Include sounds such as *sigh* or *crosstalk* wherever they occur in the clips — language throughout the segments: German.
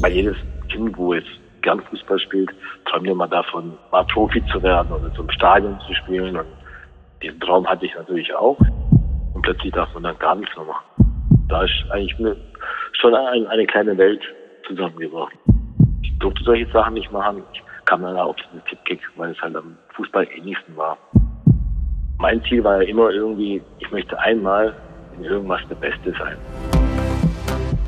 Weil jedes Kind, wo es gern Fußball spielt, träumt mal davon, mal Profi zu werden oder im Stadion zu spielen. Und diesen Traum hatte ich natürlich auch. Und plötzlich darf man dann gar nichts mehr machen. Da ist eigentlich schon eine, eine kleine Welt zusammengebrochen. Ich durfte solche Sachen nicht machen. Ich kam dann auf diesen Tippkick, weil es halt am Fußball ähnlichsten war. Mein Ziel war ja immer irgendwie, ich möchte einmal in irgendwas der Beste sein.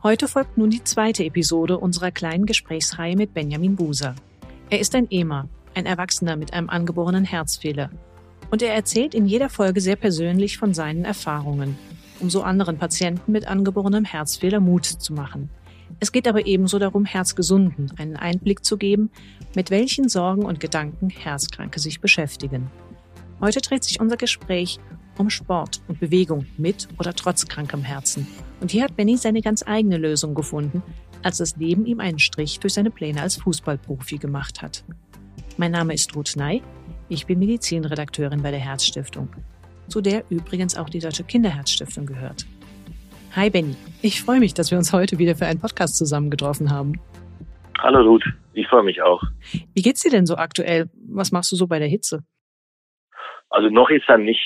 Heute folgt nun die zweite Episode unserer kleinen Gesprächsreihe mit Benjamin Buser. Er ist ein EMA, ein Erwachsener mit einem angeborenen Herzfehler. Und er erzählt in jeder Folge sehr persönlich von seinen Erfahrungen, um so anderen Patienten mit angeborenem Herzfehler Mut zu machen. Es geht aber ebenso darum, Herzgesunden einen Einblick zu geben, mit welchen Sorgen und Gedanken Herzkranke sich beschäftigen. Heute dreht sich unser Gespräch um Sport und Bewegung mit oder trotz krankem Herzen. Und hier hat Benny seine ganz eigene Lösung gefunden, als das Leben ihm einen Strich durch seine Pläne als Fußballprofi gemacht hat. Mein Name ist Ruth Ney. Ich bin Medizinredakteurin bei der Herzstiftung, zu der übrigens auch die Deutsche Kinderherzstiftung gehört. Hi Benny, ich freue mich, dass wir uns heute wieder für einen Podcast zusammengetroffen haben. Hallo Ruth, ich freue mich auch. Wie geht's dir denn so aktuell? Was machst du so bei der Hitze? Also noch ist dann nicht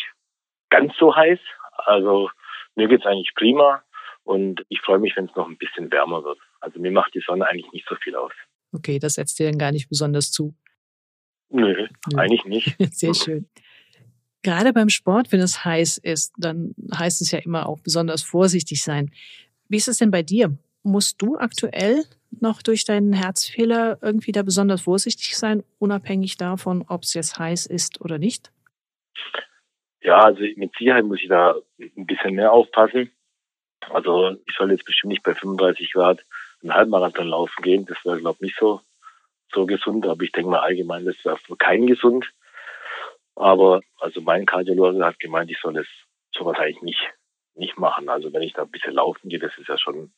ganz so heiß. Also mir geht's eigentlich prima und ich freue mich, wenn es noch ein bisschen wärmer wird. Also mir macht die Sonne eigentlich nicht so viel aus. Okay, das setzt dir dann gar nicht besonders zu. Nö, Nö. eigentlich nicht. *laughs* Sehr schön. Gerade beim Sport, wenn es heiß ist, dann heißt es ja immer auch besonders vorsichtig sein. Wie ist es denn bei dir? Musst du aktuell noch durch deinen Herzfehler irgendwie da besonders vorsichtig sein, unabhängig davon, ob es jetzt heiß ist oder nicht? Ja, also mit Sicherheit muss ich da ein bisschen mehr aufpassen. Also ich soll jetzt bestimmt nicht bei 35 Grad einen Halbmarathon laufen gehen. Das wäre, glaube ich, nicht so, so gesund. Aber ich denke mal allgemein, das wäre für keinen gesund. Aber also mein Kardiologe hat gemeint, ich soll es sowas eigentlich nicht, nicht machen. Also wenn ich da ein bisschen laufen gehe, das ist ja schon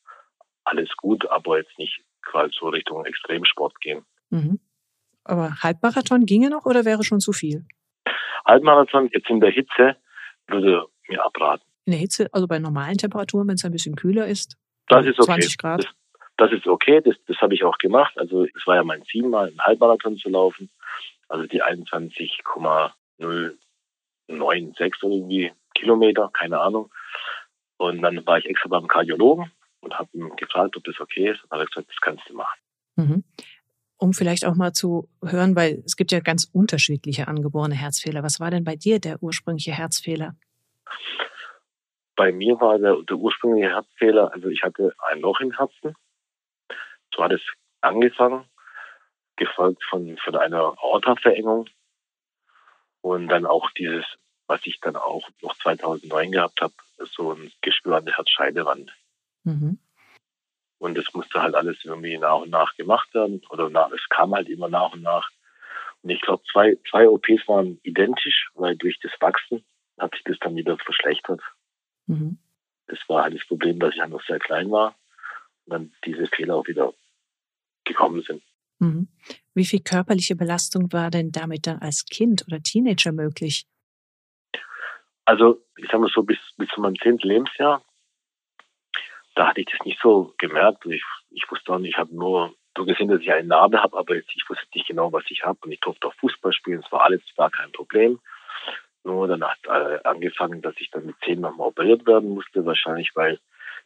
alles gut, aber jetzt nicht quasi so Richtung Extremsport gehen. Mhm. Aber Halbmarathon ginge noch oder wäre schon zu viel? Halbmarathon jetzt in der Hitze würde mir abraten. In der Hitze, also bei normalen Temperaturen, wenn es ein bisschen kühler ist? Das ist okay. 20 Grad? Das, das ist okay, das, das habe ich auch gemacht. Also es war ja mein Ziel, mal einen Halbmarathon zu laufen. Also die 21,096 oder irgendwie Kilometer, keine Ahnung. Und dann war ich extra beim Kardiologen und habe ihn gefragt, ob das okay ist. Und er hat gesagt, das kannst du machen. Mhm um vielleicht auch mal zu hören, weil es gibt ja ganz unterschiedliche angeborene Herzfehler. Was war denn bei dir der ursprüngliche Herzfehler? Bei mir war der, der ursprüngliche Herzfehler, also ich hatte ein Loch im Herzen. So hat es angefangen, gefolgt von, von einer Aortaverengung und dann auch dieses, was ich dann auch noch 2009 gehabt habe, so ein Geschwür an der Herzscheidewand. Mhm. Und es musste halt alles irgendwie nach und nach gemacht werden. Oder nach, es kam halt immer nach und nach. Und ich glaube, zwei, zwei OPs waren identisch, weil durch das Wachsen hat sich das dann wieder verschlechtert. Mhm. Das war halt das Problem, dass ich halt noch sehr klein war und dann diese Fehler auch wieder gekommen sind. Mhm. Wie viel körperliche Belastung war denn damit dann als Kind oder Teenager möglich? Also, ich sag mal so, bis, bis zu meinem zehnten Lebensjahr da hatte ich das nicht so gemerkt. Ich, ich wusste auch nicht, ich habe nur so gesehen, dass ich eine Narbe habe, aber jetzt, ich wusste nicht genau, was ich habe. Und ich durfte auch Fußball spielen. Es war alles gar kein Problem. Nur dann hat äh, angefangen, dass ich dann mit zehn nochmal operiert werden musste, wahrscheinlich, weil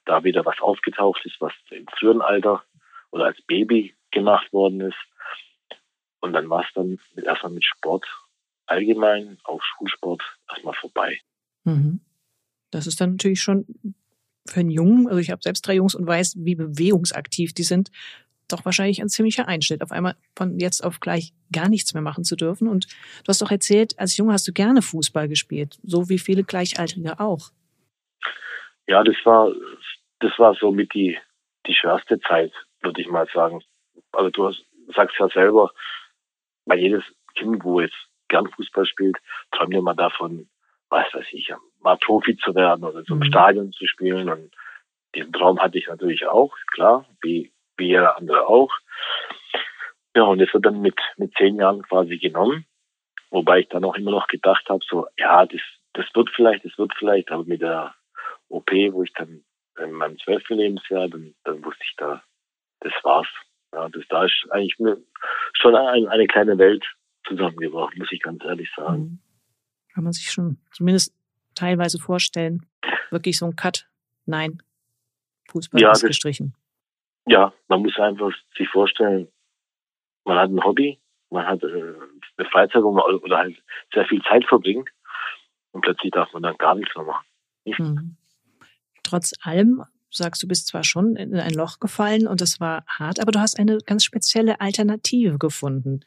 da wieder was aufgetaucht ist, was im frühen Alter oder als Baby gemacht worden ist. Und dann war es dann mit, erstmal mit Sport allgemein, auch Schulsport, erstmal vorbei. Mhm. Das ist dann natürlich schon für einen Jungen, also ich habe selbst drei Jungs und weiß, wie bewegungsaktiv die sind, doch wahrscheinlich ein ziemlicher Einschnitt, auf einmal von jetzt auf gleich gar nichts mehr machen zu dürfen. Und du hast doch erzählt, als Junge hast du gerne Fußball gespielt, so wie viele Gleichaltrige auch. Ja, das war, das war so mit die, die schwerste Zeit, würde ich mal sagen. Also du hast, sagst ja selber, weil jedes Kind, wo jetzt gern Fußball spielt, träumt ja mal davon, was weiß ich, mal Profi zu werden oder zum mhm. Stadion zu spielen. Und diesen Traum hatte ich natürlich auch, klar, wie, wie jeder andere auch. Ja, und das wird dann mit, mit zehn Jahren quasi genommen. Wobei ich dann auch immer noch gedacht habe, so, ja, das, das wird vielleicht, das wird vielleicht, aber mit der OP, wo ich dann in meinem zwölften Lebensjahr, dann, dann wusste ich da, das war's. Ja, das da ist eigentlich schon eine, eine kleine Welt zusammengebracht, muss ich ganz ehrlich sagen. Mhm. Kann man sich schon zumindest teilweise vorstellen. Wirklich so ein Cut. Nein. Fußball ja, ist gestrichen. Ja, man muss einfach sich vorstellen, man hat ein Hobby, man hat äh, eine Freizeit, wo man oder halt sehr viel Zeit verbringt und plötzlich darf man dann gar nichts mehr machen. Mhm. Trotz allem sagst du, bist zwar schon in ein Loch gefallen und es war hart, aber du hast eine ganz spezielle Alternative gefunden.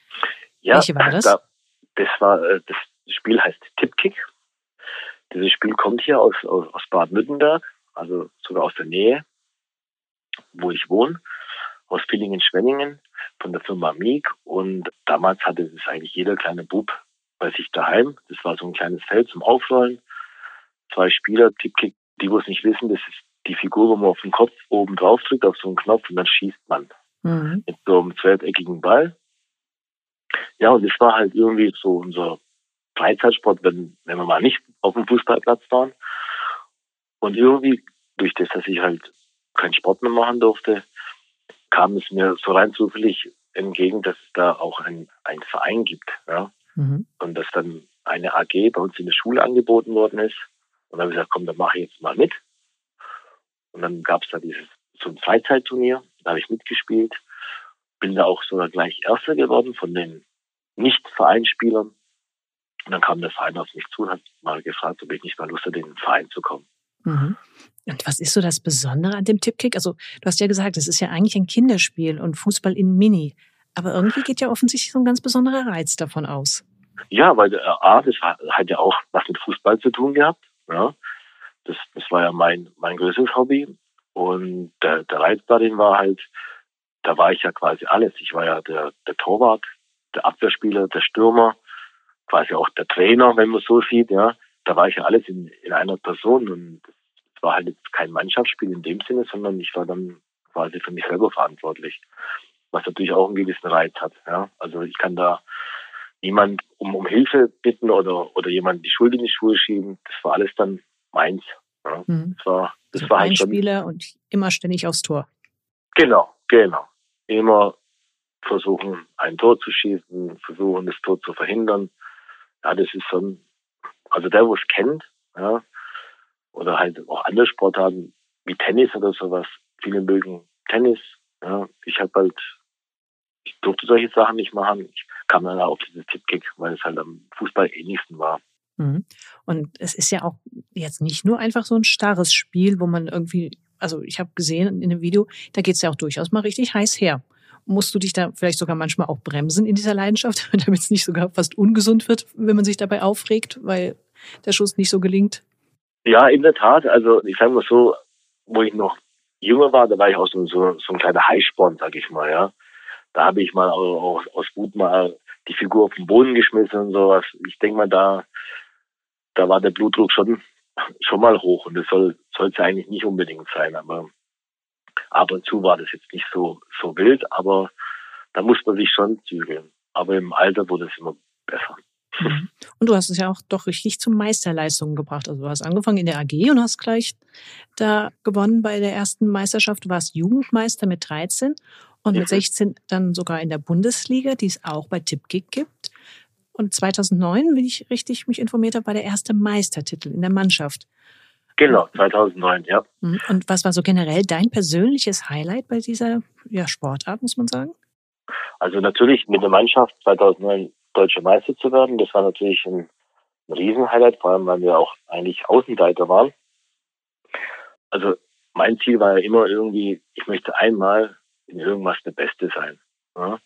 Ja, Welche war das? Da, das war äh, das Spiel heißt Tipkick. Dieses Spiel kommt hier aus, aus, aus Baden-Württemberg, also sogar aus der Nähe, wo ich wohne, aus Villingen-Schwenningen von der Firma Meek. Und damals hatte es eigentlich jeder kleine Bub bei sich daheim. Das war so ein kleines Feld zum Aufrollen. Zwei Spieler, Tipkick, die, wo es nicht wissen, das ist die Figur, wo man auf den Kopf oben drauf drückt, auf so einen Knopf und dann schießt man. Mhm. Mit so einem zwölfeckigen Ball. Ja, und das war halt irgendwie so unser Freizeitsport, wenn, wenn wir mal nicht auf dem Fußballplatz waren. Und irgendwie, durch das, dass ich halt keinen Sport mehr machen durfte, kam es mir so rein zufällig entgegen, dass es da auch ein, ein Verein gibt. Ja? Mhm. Und dass dann eine AG bei uns in der Schule angeboten worden ist. Und dann habe ich gesagt, komm, dann mache ich jetzt mal mit. Und dann gab es da dieses so ein Freizeitturnier, da habe ich mitgespielt, bin da auch sogar gleich Erster geworden von den Nicht-Vereinsspielern. Und dann kam der Verein auf mich zu und hat mal gefragt, ob ich nicht mal Lust hatte, in den Verein zu kommen. Mhm. Und was ist so das Besondere an dem Tippkick? Also du hast ja gesagt, es ist ja eigentlich ein Kinderspiel und Fußball in Mini. Aber irgendwie geht ja offensichtlich so ein ganz besonderer Reiz davon aus. Ja, weil äh, A, das hat ja auch was mit Fußball zu tun gehabt. Ja. Das, das war ja mein, mein größtes Hobby. Und der, der Reiz darin war halt, da war ich ja quasi alles. Ich war ja der, der Torwart, der Abwehrspieler, der Stürmer, quasi auch der Trainer, wenn man so sieht, ja. Da war ich ja alles in, in einer Person und es war halt jetzt kein Mannschaftsspiel in dem Sinne, sondern ich war dann quasi für mich selber verantwortlich. Was natürlich auch einen gewissen Reiz hat, ja. Also ich kann da niemand um, um Hilfe bitten oder, oder jemand die Schuld in die Schuhe schieben. Das war alles dann meins. Ja. Mhm. Das war, das also war halt Spieler und immer ständig aufs Tor. Genau, genau. Immer versuchen, ein Tor zu schießen, versuchen, das Tor zu verhindern. Ja, das ist schon, also der, wo es kennt, ja, oder halt auch andere Sportarten wie Tennis oder sowas. Viele mögen Tennis. Ja. Ich habe halt, ich durfte solche Sachen nicht machen. Ich kam dann auf dieses Tippkick, weil es halt am Fußball ähnlichsten war. Mhm. Und es ist ja auch jetzt nicht nur einfach so ein starres Spiel, wo man irgendwie, also ich habe gesehen in dem Video, da geht es ja auch durchaus mal richtig heiß her. Musst du dich da vielleicht sogar manchmal auch bremsen in dieser Leidenschaft, *laughs* damit es nicht sogar fast ungesund wird, wenn man sich dabei aufregt, weil der Schuss nicht so gelingt? Ja, in der Tat. Also ich sage mal so, wo ich noch jünger war, da war ich auch so, so, so ein kleiner Highsporn, sag ich mal, ja. Da habe ich mal auch, aus Wut mal die Figur auf den Boden geschmissen und sowas. Ich denke mal, da, da war der Blutdruck schon, schon mal hoch und das soll es ja eigentlich nicht unbedingt sein, aber ab und zu war das jetzt nicht so, so wild, aber da muss man sich schon zügeln. Aber im Alter wurde es immer besser. Mhm. Und du hast es ja auch doch richtig zu Meisterleistungen gebracht. Also du hast angefangen in der AG und hast gleich da gewonnen bei der ersten Meisterschaft. Du warst Jugendmeister mit 13 und mit 16 dann sogar in der Bundesliga, die es auch bei Tipkick gibt. Und 2009, wenn ich richtig mich informiert habe, war der erste Meistertitel in der Mannschaft. Genau, 2009, ja. Mhm. Und was war so generell dein persönliches Highlight bei dieser ja, Sportart, muss man sagen? Also natürlich mit der Mannschaft 2009 deutscher Meister zu werden, das war natürlich ein, ein Riesenhighlight, vor allem weil wir auch eigentlich Außenseiter waren. Also mein Ziel war ja immer irgendwie, ich möchte einmal in irgendwas der Beste sein. Ja?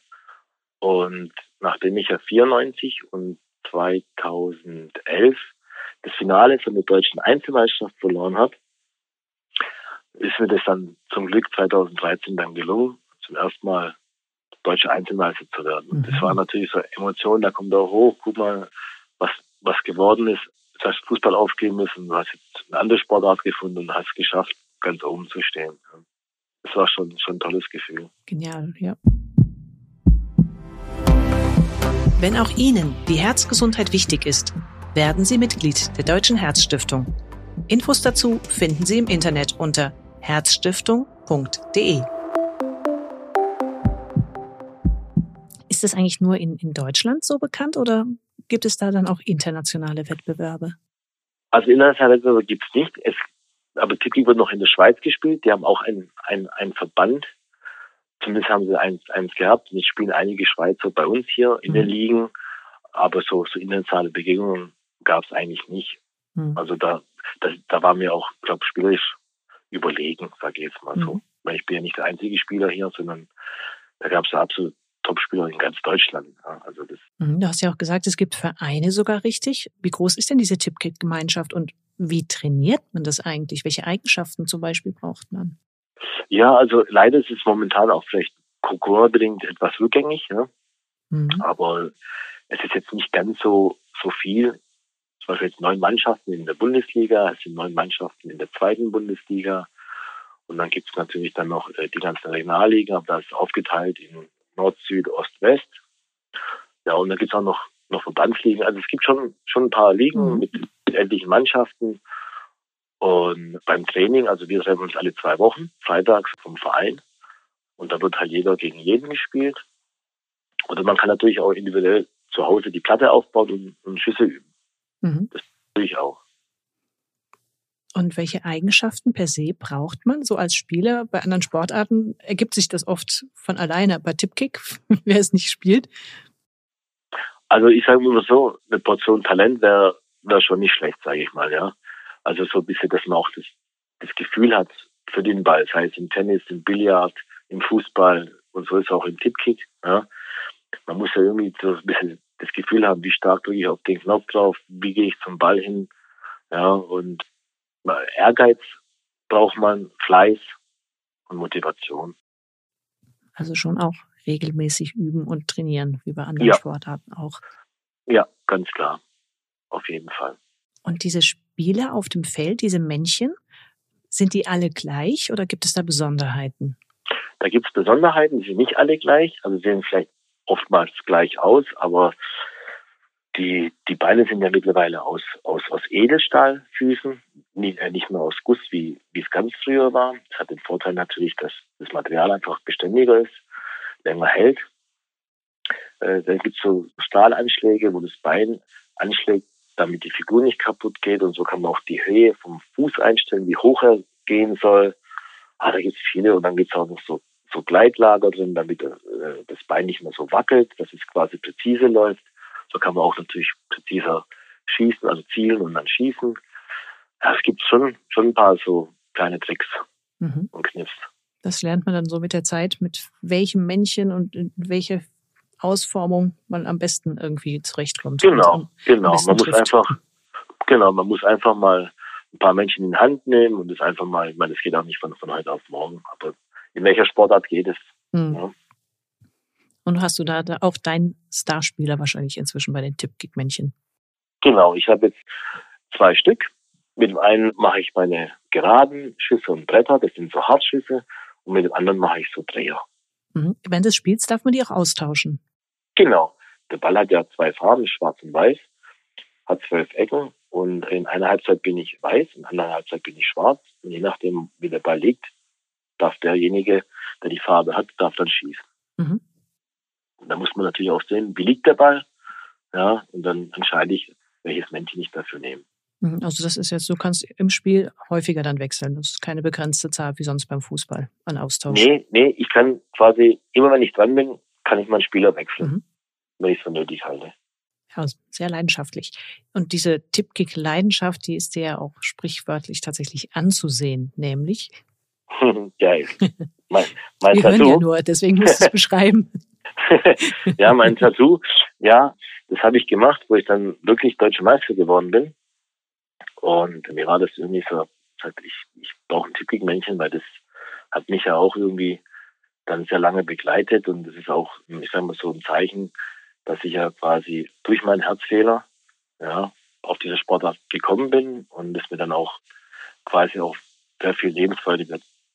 Und nachdem ich ja 94 und 2011 das Finale von der deutschen Einzelmeisterschaft verloren habe, ist mir das dann zum Glück 2013 dann gelungen, zum ersten Mal deutsche Einzelmeister zu werden. Mhm. Das war natürlich so Emotion, da kommt auch hoch, guck mal, was, was geworden ist. Du hast Fußball aufgeben müssen, du hast jetzt eine andere Sportart gefunden und hast es geschafft, ganz oben zu stehen. Das war schon, schon ein tolles Gefühl. Genial, ja. Wenn auch Ihnen die Herzgesundheit wichtig ist, werden Sie Mitglied der Deutschen Herzstiftung. Infos dazu finden Sie im Internet unter herzstiftung.de. Ist das eigentlich nur in, in Deutschland so bekannt oder gibt es da dann auch internationale Wettbewerbe? Also internationale Wettbewerbe gibt es nicht. Es, aber Tippkick wird noch in der Schweiz gespielt. Die haben auch einen ein Verband. Zumindest haben sie eins, eins gehabt. Und jetzt spielen einige Schweizer bei uns hier in mhm. den Ligen. Aber so, so internationale Begegnungen gab es eigentlich nicht. Mhm. Also da, da, da war mir auch, glaube ich, spielerisch überlegen, sage ich jetzt mal so. Mhm. Weil ich bin ja nicht der einzige Spieler hier, sondern da gab es ja absolut Topspieler in ganz Deutschland. Ja, also das mhm, du hast ja auch gesagt, es gibt Vereine sogar richtig. Wie groß ist denn diese Tippkick-Gemeinschaft und wie trainiert man das eigentlich? Welche Eigenschaften zum Beispiel braucht man? Ja, also leider ist es momentan auch vielleicht Corona-bedingt etwas rückgängig, ja. Mhm. aber es ist jetzt nicht ganz so, so viel. Zum Beispiel jetzt neun Mannschaften in der Bundesliga, es sind neun Mannschaften in der zweiten Bundesliga. Und dann gibt es natürlich dann noch äh, die ganzen Regionalligen, aber das ist aufgeteilt in Nord, Süd, Ost, West. Ja, und dann gibt es auch noch, noch Verbandsligen. Also es gibt schon, schon ein paar Ligen mhm. mit, mit etlichen Mannschaften. Und beim Training, also wir treffen uns alle zwei Wochen, freitags vom Verein. Und da wird halt jeder gegen jeden gespielt. Oder man kann natürlich auch individuell zu Hause die Platte aufbauen und, und Schüsse üben. Mhm. Das tue ich auch. Und welche Eigenschaften per se braucht man so als Spieler? Bei anderen Sportarten ergibt sich das oft von alleine. Bei Tipkick, *laughs* wer es nicht spielt? Also ich sage immer so, eine Portion Talent wäre wär schon nicht schlecht, sage ich mal, ja. Also so ein bisschen, dass man auch das, das Gefühl hat für den Ball, sei es im Tennis, im Billard, im Fußball und so ist es auch im Tipkick, ja. Man muss ja irgendwie so ein bisschen das Gefühl haben, wie stark drücke ich auf den Knopf drauf, wie gehe ich zum Ball hin, ja, und Ehrgeiz braucht man, Fleiß und Motivation. Also schon auch regelmäßig üben und trainieren, wie bei anderen ja. Sportarten auch. Ja, ganz klar. Auf jeden Fall. Und diese Spiele auf dem Feld, diese Männchen, sind die alle gleich oder gibt es da Besonderheiten? Da gibt es Besonderheiten, die sind nicht alle gleich, also sehen vielleicht oftmals gleich aus, aber die, die Beine sind ja mittlerweile aus, aus, aus Edelstahlfüßen, nicht, äh, nicht mehr aus Guss, wie, wie es ganz früher war. Das hat den Vorteil natürlich, dass das Material einfach beständiger ist, länger hält. Äh, dann gibt es so Stahlanschläge, wo das Bein anschlägt, damit die Figur nicht kaputt geht. Und so kann man auch die Höhe vom Fuß einstellen, wie hoch er gehen soll. Ah, da gibt es viele. Und dann gibt es auch noch so, so Gleitlager drin, damit äh, das Bein nicht mehr so wackelt, dass es quasi präzise läuft. So kann man auch natürlich präziser schießen, also zielen und dann schießen. Ja, es gibt schon, schon ein paar so kleine Tricks mhm. und Kniffs. Das lernt man dann so mit der Zeit, mit welchem Männchen und in welche Ausformung man am besten irgendwie zurechtkommt. Genau, genau. Man trifft. muss einfach, genau, man muss einfach mal ein paar Männchen in die Hand nehmen und es einfach mal, ich meine, das geht auch nicht von, von heute auf morgen, aber in welcher Sportart geht es? Mhm. Ja. Und hast du da, auch deinen Starspieler wahrscheinlich inzwischen bei den Tippkick-Männchen? Genau, ich habe jetzt zwei Stück. Mit dem einen mache ich meine geraden Schüsse und Bretter, das sind so Hartschüsse. Und mit dem anderen mache ich so Dreher. Mhm. Wenn du spielst, darf man die auch austauschen. Genau. Der Ball hat ja zwei Farben, schwarz und weiß, hat zwölf Ecken und in einer Halbzeit bin ich weiß, in einer Halbzeit bin ich schwarz. Und je nachdem, wie der Ball liegt, darf derjenige, der die Farbe hat, darf dann schießen. Mhm. Und da muss man natürlich auch sehen, wie liegt der Ball. Ja, und dann entscheide ich, welches Männchen ich dafür nehme. Mhm, also das ist jetzt, du kannst im Spiel häufiger dann wechseln. Das ist keine begrenzte Zahl wie sonst beim Fußball an Austausch. Nee, nee, ich kann quasi, immer wenn ich dran bin, kann ich meinen Spieler wechseln, mhm. wenn ich es für nötig halte. Ja, sehr leidenschaftlich. Und diese Tippkick-Leidenschaft, die ist dir ja auch sprichwörtlich tatsächlich anzusehen, nämlich. *laughs* Geil. mein, mein Wir Tattoo. hören ja nur, deswegen musst du es beschreiben. *laughs* ja, mein Tattoo, ja, das habe ich gemacht, wo ich dann wirklich deutscher Meister geworden bin. Und mir war das irgendwie so, ich, ich brauche ein Typikmännchen, weil das hat mich ja auch irgendwie dann sehr lange begleitet und das ist auch, ich sage mal so ein Zeichen, dass ich ja quasi durch meinen Herzfehler ja, auf diese Sportart gekommen bin und es mir dann auch quasi auch sehr viel Lebensfreude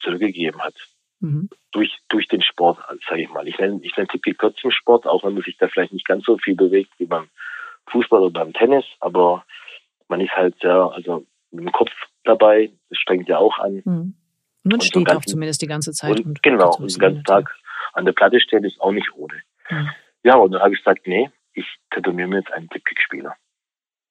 zurückgegeben hat. Mhm. Durch, durch den Sport, sage ich mal. Ich nenne, ich nenne Tippi trotzdem Sport, auch wenn man sich da vielleicht nicht ganz so viel bewegt wie beim Fußball oder beim Tennis, aber man ist halt sehr, also mit dem Kopf dabei, das strengt ja auch an. Mhm. Und man und steht auch zumindest die ganze Zeit. Und, und genau, und den ganzen Tag an der Platte stehen ist auch nicht ohne. Mhm. Ja, und dann habe ich gesagt, nee, ich tätowiere mir jetzt einen Tipkick-Spieler.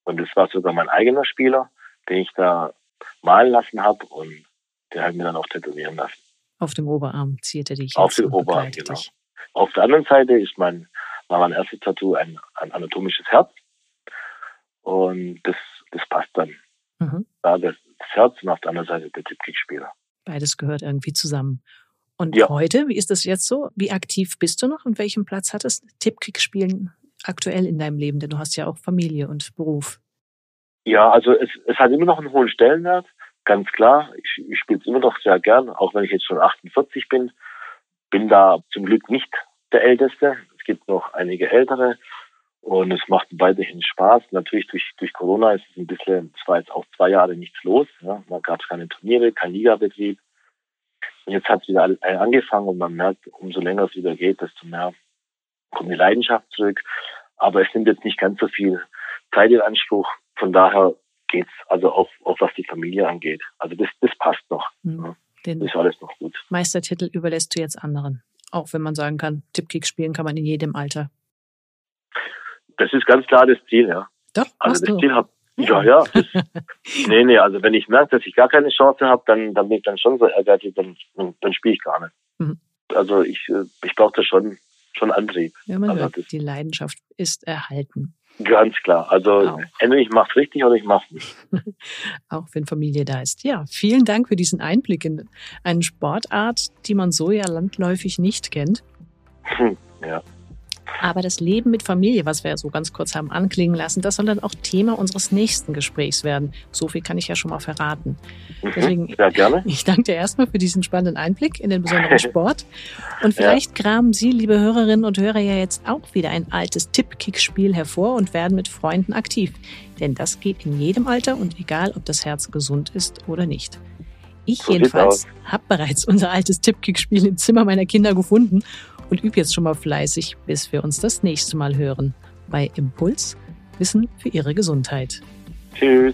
Und das war sogar mein eigener Spieler, den ich da malen lassen habe und der hat mir dann auch tätowieren lassen. Auf dem Oberarm zierte dich. Auf dem Oberarm, genau. Dich. Auf der anderen Seite ist mein, war mein erstes Tattoo ein, ein anatomisches Herz. Und das, das passt dann. Mhm. Da das, das Herz und auf der anderen Seite der Tipkick-Spieler. Beides gehört irgendwie zusammen. Und ja. heute, wie ist das jetzt so? Wie aktiv bist du noch und welchen Platz hat das Tippkick-Spielen aktuell in deinem Leben? Denn du hast ja auch Familie und Beruf. Ja, also es, es hat immer noch einen hohen Stellenwert, ganz klar. Ich, ich spiele es immer noch sehr gern, auch wenn ich jetzt schon 48 bin. Bin da zum Glück nicht der Älteste. Es gibt noch einige Ältere und es macht weiterhin Spaß. Natürlich durch, durch Corona ist es ein bisschen, es war jetzt auch zwei Jahre nichts los. Ja. Man gab keine Turniere, kein Ligabetrieb. Und jetzt hat es wieder angefangen und man merkt, umso länger es wieder geht, desto mehr kommt die Leidenschaft zurück. Aber es nimmt jetzt nicht ganz so viel Zeit in Anspruch. Von daher geht's also auch, auch was die Familie angeht. Also das, das passt noch. Mhm. Den das ist alles noch gut. Meistertitel überlässt du jetzt anderen. Auch wenn man sagen kann, Tippkick spielen kann man in jedem Alter. Das ist ganz klar das Ziel, ja. Doch, also das du. Ziel hab, ja, ja. Das, *laughs* nee, nee, also wenn ich merke, dass ich gar keine Chance habe, dann, dann bin ich dann schon so ehrgeizig, dann, dann, spiele ich gar nicht. Mhm. Also ich, äh, ich brauche da schon, schon Antrieb. Ja, man also hört, die Leidenschaft ist erhalten. Ganz klar. Also auch. entweder ich mache es richtig oder ich mache es nicht. *laughs* auch wenn Familie da ist. Ja, vielen Dank für diesen Einblick in eine Sportart, die man so ja landläufig nicht kennt. Hm, *laughs* ja. Aber das Leben mit Familie, was wir ja so ganz kurz haben anklingen lassen, das soll dann auch Thema unseres nächsten Gesprächs werden. So viel kann ich ja schon mal verraten. Mhm, Deswegen, ja, gerne. *laughs* Ich danke dir erstmal für diesen spannenden Einblick in den besonderen *laughs* Sport. Und vielleicht ja. graben Sie, liebe Hörerinnen und Hörer, ja jetzt auch wieder ein altes Tipp-Kick-Spiel hervor und werden mit Freunden aktiv. Denn das geht in jedem Alter und egal, ob das Herz gesund ist oder nicht. Ich so jedenfalls habe bereits unser altes Tippkick-Spiel im Zimmer meiner Kinder gefunden und übe jetzt schon mal fleißig, bis wir uns das nächste Mal hören bei Impuls Wissen für Ihre Gesundheit. Tschüss.